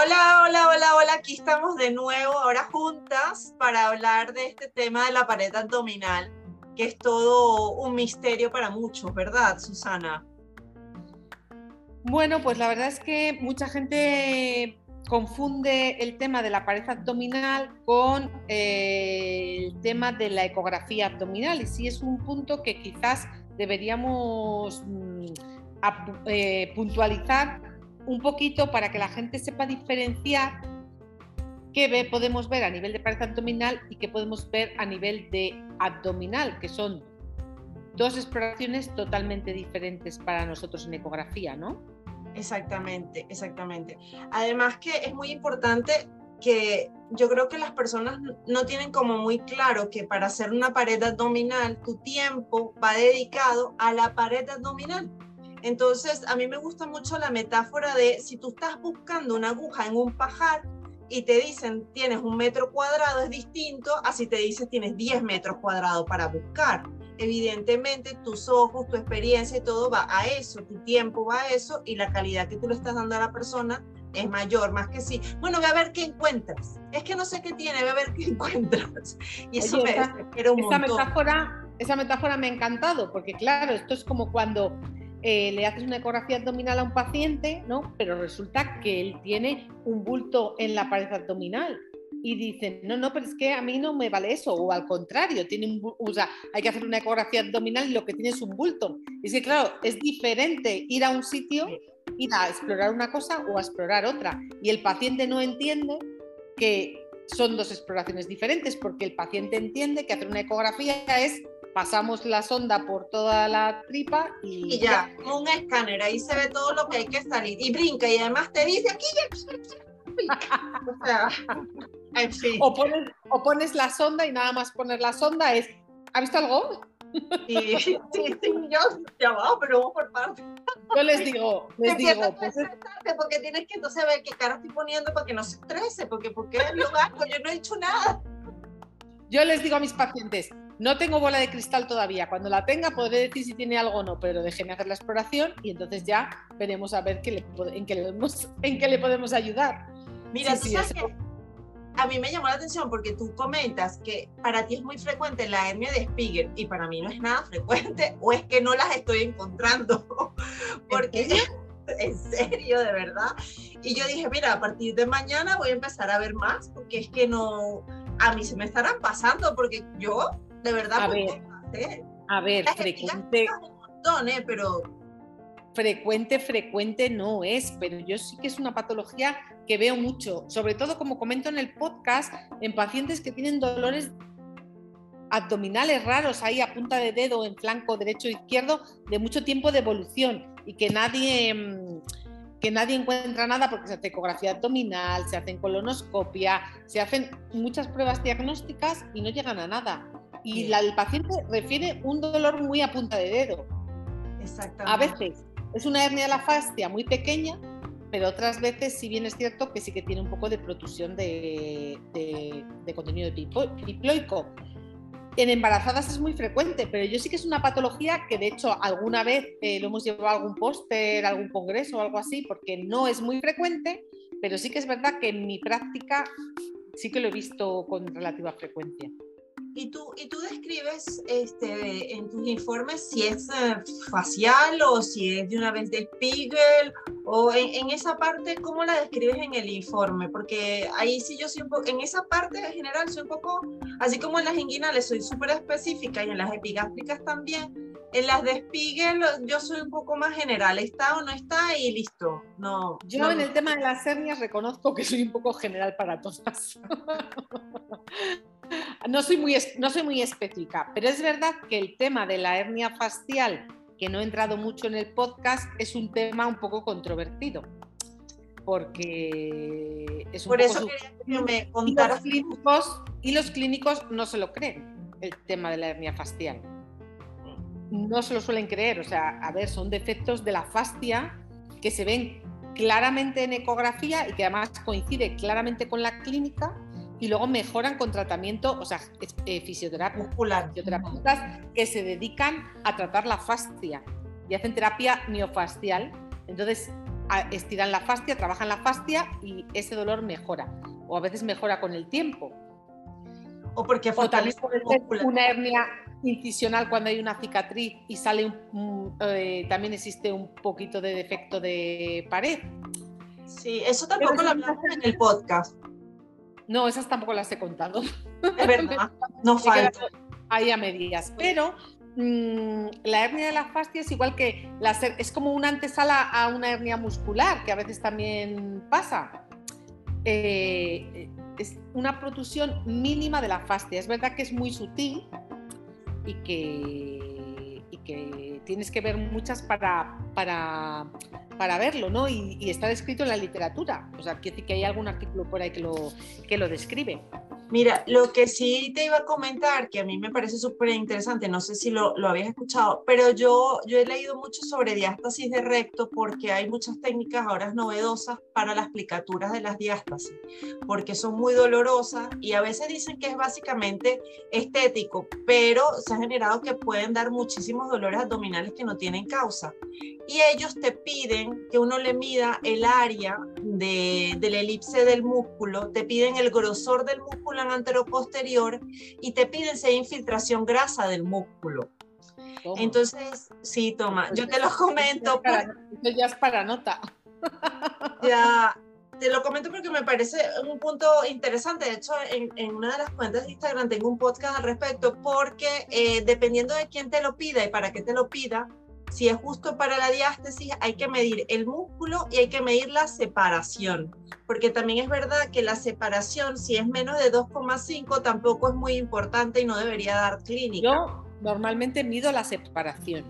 Hola, hola, hola, hola. Aquí estamos de nuevo, ahora juntas, para hablar de este tema de la pared abdominal, que es todo un misterio para muchos, ¿verdad, Susana? Bueno, pues la verdad es que mucha gente confunde el tema de la pared abdominal con eh, el tema de la ecografía abdominal y sí es un punto que quizás deberíamos mm, eh, puntualizar un poquito para que la gente sepa diferenciar qué podemos ver a nivel de pared abdominal y qué podemos ver a nivel de abdominal, que son dos exploraciones totalmente diferentes para nosotros en ecografía, ¿no? Exactamente, exactamente. Además que es muy importante que yo creo que las personas no tienen como muy claro que para hacer una pared abdominal tu tiempo va dedicado a la pared abdominal. Entonces, a mí me gusta mucho la metáfora de si tú estás buscando una aguja en un pajar y te dicen tienes un metro cuadrado, es distinto a si te dices tienes 10 metros cuadrados para buscar. Evidentemente, tus ojos, tu experiencia y todo va a eso, tu tiempo va a eso y la calidad que tú le estás dando a la persona es mayor, más que sí. Bueno, ve a ver qué encuentras. Es que no sé qué tiene, ve a ver qué encuentras. Y eso me, esa, un esa metáfora, esa metáfora me ha encantado, porque claro, esto es como cuando eh, le haces una ecografía abdominal a un paciente, ¿no? Pero resulta que él tiene un bulto en la pared abdominal y dicen, no, no, pero es que a mí no me vale eso, o al contrario, tiene un, o sea, hay que hacer una ecografía abdominal y lo que tiene es un bulto. Y es que, claro, es diferente ir a un sitio, ir a explorar una cosa o a explorar otra. Y el paciente no entiende que son dos exploraciones diferentes, porque el paciente entiende que hacer una ecografía es pasamos la sonda por toda la tripa y, ya, como un escáner, ahí se ve todo lo que hay que salir y brinca y además te dice aquí, o sea, en fin. O pones, o pones la sonda y nada más poner la sonda es, ¿ha visto algo? Sí, sí, sí, yo ya va, pero vamos por parte. Yo les digo, les digo, pues es... porque tienes que entonces ver qué cara estoy poniendo para que no se estrese, porque porque lo hago, yo no he hecho nada. Yo les digo a mis pacientes, no tengo bola de cristal todavía. Cuando la tenga podré decir si tiene algo o no, pero déjeme hacer la exploración y entonces ya veremos a ver qué le, en, qué le podemos, en qué le podemos ayudar. Mira, a mí me llamó la atención porque tú comentas que para ti es muy frecuente la hernia de Spiegel y para mí no es nada frecuente o es que no las estoy encontrando. porque en serio, de verdad. Y yo dije, mira, a partir de mañana voy a empezar a ver más porque es que no, a mí se me estarán pasando porque yo de verdad. A ver, a ver, frecuente. ¿eh? pero frecuente, frecuente no es, pero yo sí que es una patología que veo mucho, sobre todo como comento en el podcast, en pacientes que tienen dolores abdominales raros ahí a punta de dedo en flanco derecho e izquierdo de mucho tiempo de evolución y que nadie mm, que nadie encuentra nada porque se hace ecografía abdominal, se hacen colonoscopia, se hacen muchas pruebas diagnósticas y no llegan a nada y el paciente refiere un dolor muy a punta de dedo. Exactamente. A veces es una hernia de la fascia muy pequeña, pero otras veces sí bien es cierto que sí que tiene un poco de protusión de, de, contenido diploico. En embarazadas es muy frecuente, pero yo sí que es una patología que de hecho alguna vez eh, lo hemos llevado a algún póster, algún congreso o algo así, porque no es muy frecuente, pero sí que es verdad que en mi práctica sí que lo he visto con relativa frecuencia. Y tú, y tú describes este, en tus informes si es eh, facial o si es de una vez de Spiegel o en, esa parte, ¿cómo la describes en el informe? Porque ahí sí yo soy un poco, en esa parte en general soy un poco, así como en las inguinales soy súper específica y en las epigástricas también, en las de Spiegel yo soy un poco más general, está o no está y listo. No, yo en el tema de las hernias reconozco que soy un poco general para todas. no, soy muy, no soy muy específica, pero es verdad que el tema de la hernia facial, que no he entrado mucho en el podcast, es un tema un poco controvertido. Porque es un Por eso quería que me contaras. y los clínicos no se lo creen, el tema de la hernia facial no se lo suelen creer. O sea, a ver, son defectos de la fascia que se ven claramente en ecografía y que además coincide claramente con la clínica y luego mejoran con tratamiento, o sea, eh, fisioterapia, fisioterapeutas que se dedican a tratar la fascia y hacen terapia miofascial. Entonces, estiran la fascia, trabajan la fascia y ese dolor mejora. O a veces mejora con el tiempo. O porque fortalece una hernia incisional cuando hay una cicatriz y sale un, eh, también existe un poquito de defecto de pared. Sí, eso tampoco lo hablamos en el podcast. No, esas tampoco las he contado. Es verdad, no falta. Ahí a medias. Pero mm, la hernia de la fascia es igual que la, es como una antesala a una hernia muscular, que a veces también pasa. Eh, es una protusión mínima de la fascia. Es verdad que es muy sutil y que, que tienes que ver muchas para, para para verlo, ¿no? Y, está descrito en la literatura. O sea, quiere decir que hay algún artículo por ahí que lo, que lo describe. Mira, lo que sí te iba a comentar, que a mí me parece súper interesante, no sé si lo, lo, habías escuchado, pero yo, yo he leído mucho sobre diástasis de recto porque hay muchas técnicas ahora novedosas para las plicaturas de las diástasis, porque son muy dolorosas y a veces dicen que es básicamente estético, pero se ha generado que pueden dar muchísimos dolores abdominales que no tienen causa. Y ellos te piden que uno le mida el área de, de la elipse del músculo, te piden el grosor del músculo anteroposterior y te piden si hay infiltración grasa del músculo. Entonces, sí, toma, pues yo te lo comento. ya es para nota. Ya, te lo comento porque me parece un punto interesante. De hecho, en, en, una de las cuentas de Instagram tengo un podcast al respecto porque eh, dependiendo de quién te lo pida y para qué te lo pida, si es justo para la diástasis, hay que medir el músculo y hay que medir la separación, porque también es verdad que la separación, si es menos de 2,5, tampoco es muy importante y no debería dar clínica. Yo normalmente mido la separación.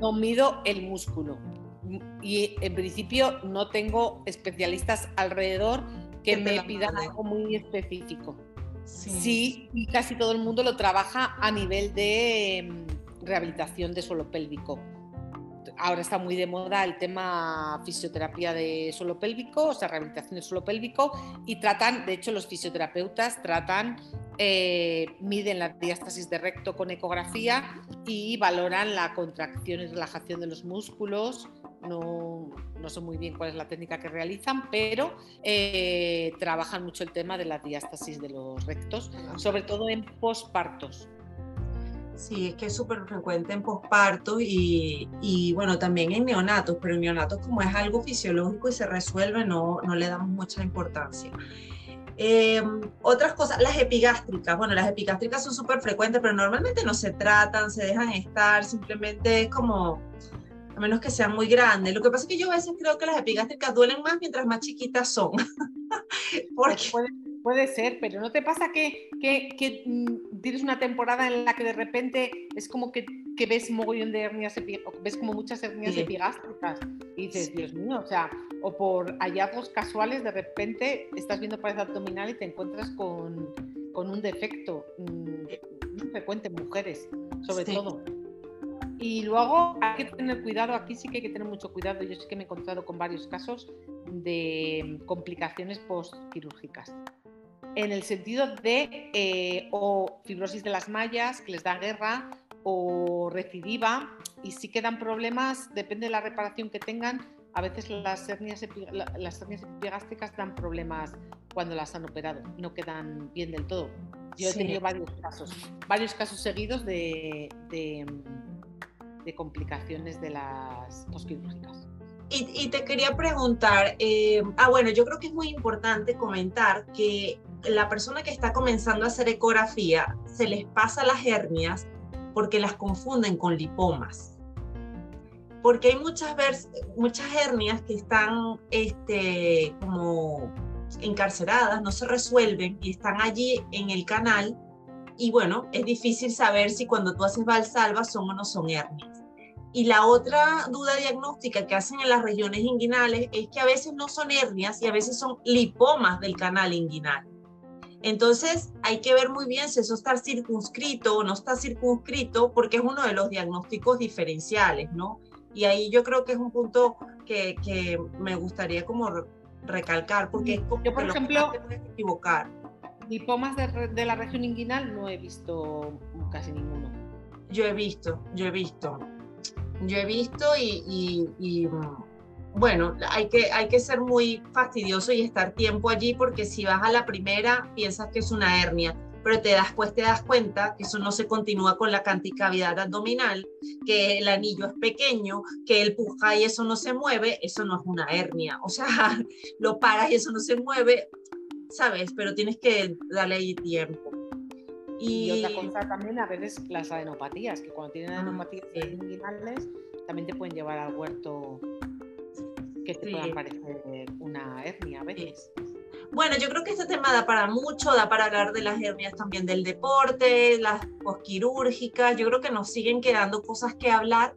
No mido el músculo. Y en principio no tengo especialistas alrededor que me pidan algo muy específico. sí, y casi todo el mundo lo trabaja a nivel de rehabilitación de suelo pélvico. Ahora está muy de moda el tema fisioterapia de suelo pélvico, o sea, rehabilitación de suelo pélvico, y tratan, de hecho, los fisioterapeutas tratan, eh, miden la diástasis de recto con ecografía y valoran la contracción y relajación de los músculos. No, no sé muy bien cuál es la técnica que realizan, pero eh, trabajan mucho el tema de la diástasis de los rectos, sobre todo en pospartos. Sí, es que es súper frecuente en posparto y, y, bueno, también en neonatos, pero en neonatos como es algo fisiológico y se resuelve, no, no le damos mucha importancia. Eh, otras cosas, las epigástricas. Bueno, las epigástricas son súper frecuentes, pero normalmente no se tratan, se dejan estar, simplemente es como, a menos que sean muy grandes. Lo que pasa es que yo a veces creo que las epigástricas duelen más mientras más chiquitas son. Porque... Puede ser, pero ¿no te pasa que, que, mm, tienes una temporada en la que de repente es como que, que ves mogollón de hernias, ves como muchas hernias epigástricas y dices, Dios mío, o sea, o por hallazgos casuales de repente estás viendo pared abdominal y te encuentras con, con un defecto mm, muy frecuente en mujeres, sobre todo. Y luego hay que tener cuidado, aquí sí que hay que tener mucho cuidado. Yo sí que me he encontrado con varios casos de complicaciones postquirúrgicas en el sentido de eh, o fibrosis de las mallas, que les da guerra, o recidiva, y sí que dan problemas, depende de la reparación que tengan, a veces las hernias, las hernias epigástricas dan problemas cuando las han operado, no quedan bien del todo. Yo he tenido varios casos, varios casos seguidos de, de, de complicaciones de las posquirúrgicas. Y, te quería preguntar, eh, ah bueno, yo creo que es muy importante comentar que la persona que está comenzando a hacer ecografía se les pasa las hernias porque las confunden con lipomas. Porque hay muchas, muchas hernias que están este, como encarceradas, no se resuelven y están allí en el canal. Y bueno, es difícil saber si cuando tú haces valsalva son o no son hernias. Y la otra duda diagnóstica que hacen en las regiones inguinales es que a veces no son hernias y a veces son lipomas del canal inguinal. Entonces hay que ver muy bien si eso está circunscrito o no está circunscrito, porque es uno de los diagnósticos diferenciales, ¿no? Y ahí yo creo que es un punto que, que me gustaría como recalcar, porque es como yo, por ejemplo, te puedes equivocar. Lipomas de, de la región inguinal no he visto casi ninguno. Yo he visto, yo he visto. Yo he visto y, y, y bueno, hay que, hay que ser muy fastidioso y estar tiempo allí porque si vas a la primera piensas que es una hernia, pero te das, pues te das cuenta que eso no se continúa con la cavidad abdominal, que el anillo es pequeño, que el puja y eso no se mueve, eso no es una hernia. O sea, lo paras y eso no se mueve, ¿sabes? Pero tienes que darle ahí tiempo. Y, otra cosa también a veces las adenopatías, que cuando tienen ah, adenopatías inguinales también te pueden llevar al huerto que te parecer una hernia a veces. Bueno, yo creo que este tema da para mucho, da para hablar de las hernias también del deporte, las posquirúrgicas, yo creo que nos siguen quedando cosas que hablar,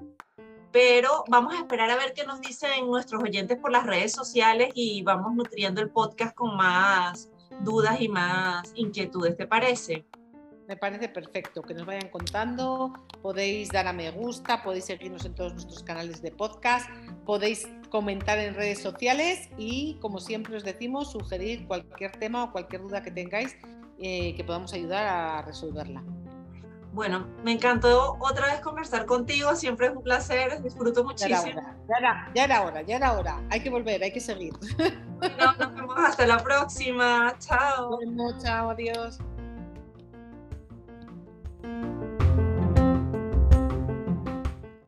pero vamos a esperar a ver qué nos dicen nuestros oyentes por las redes sociales y vamos nutriendo el podcast con más dudas y más inquietudes, ¿te parece? Me parece perfecto que nos vayan contando. Podéis dar a me gusta, podéis seguirnos en todos nuestros canales de podcast, podéis comentar en redes sociales y, como siempre os decimos, sugerir cualquier tema o cualquier duda que tengáis eh, que podamos ayudar a resolverla. Bueno, me encantó otra vez conversar contigo, siempre es un placer, disfruto muchísimo. Ya era, ya era hora, ya era hora, hay que volver, hay que seguir. Bueno, nos vemos hasta la próxima, chao. Bueno, chao, adiós.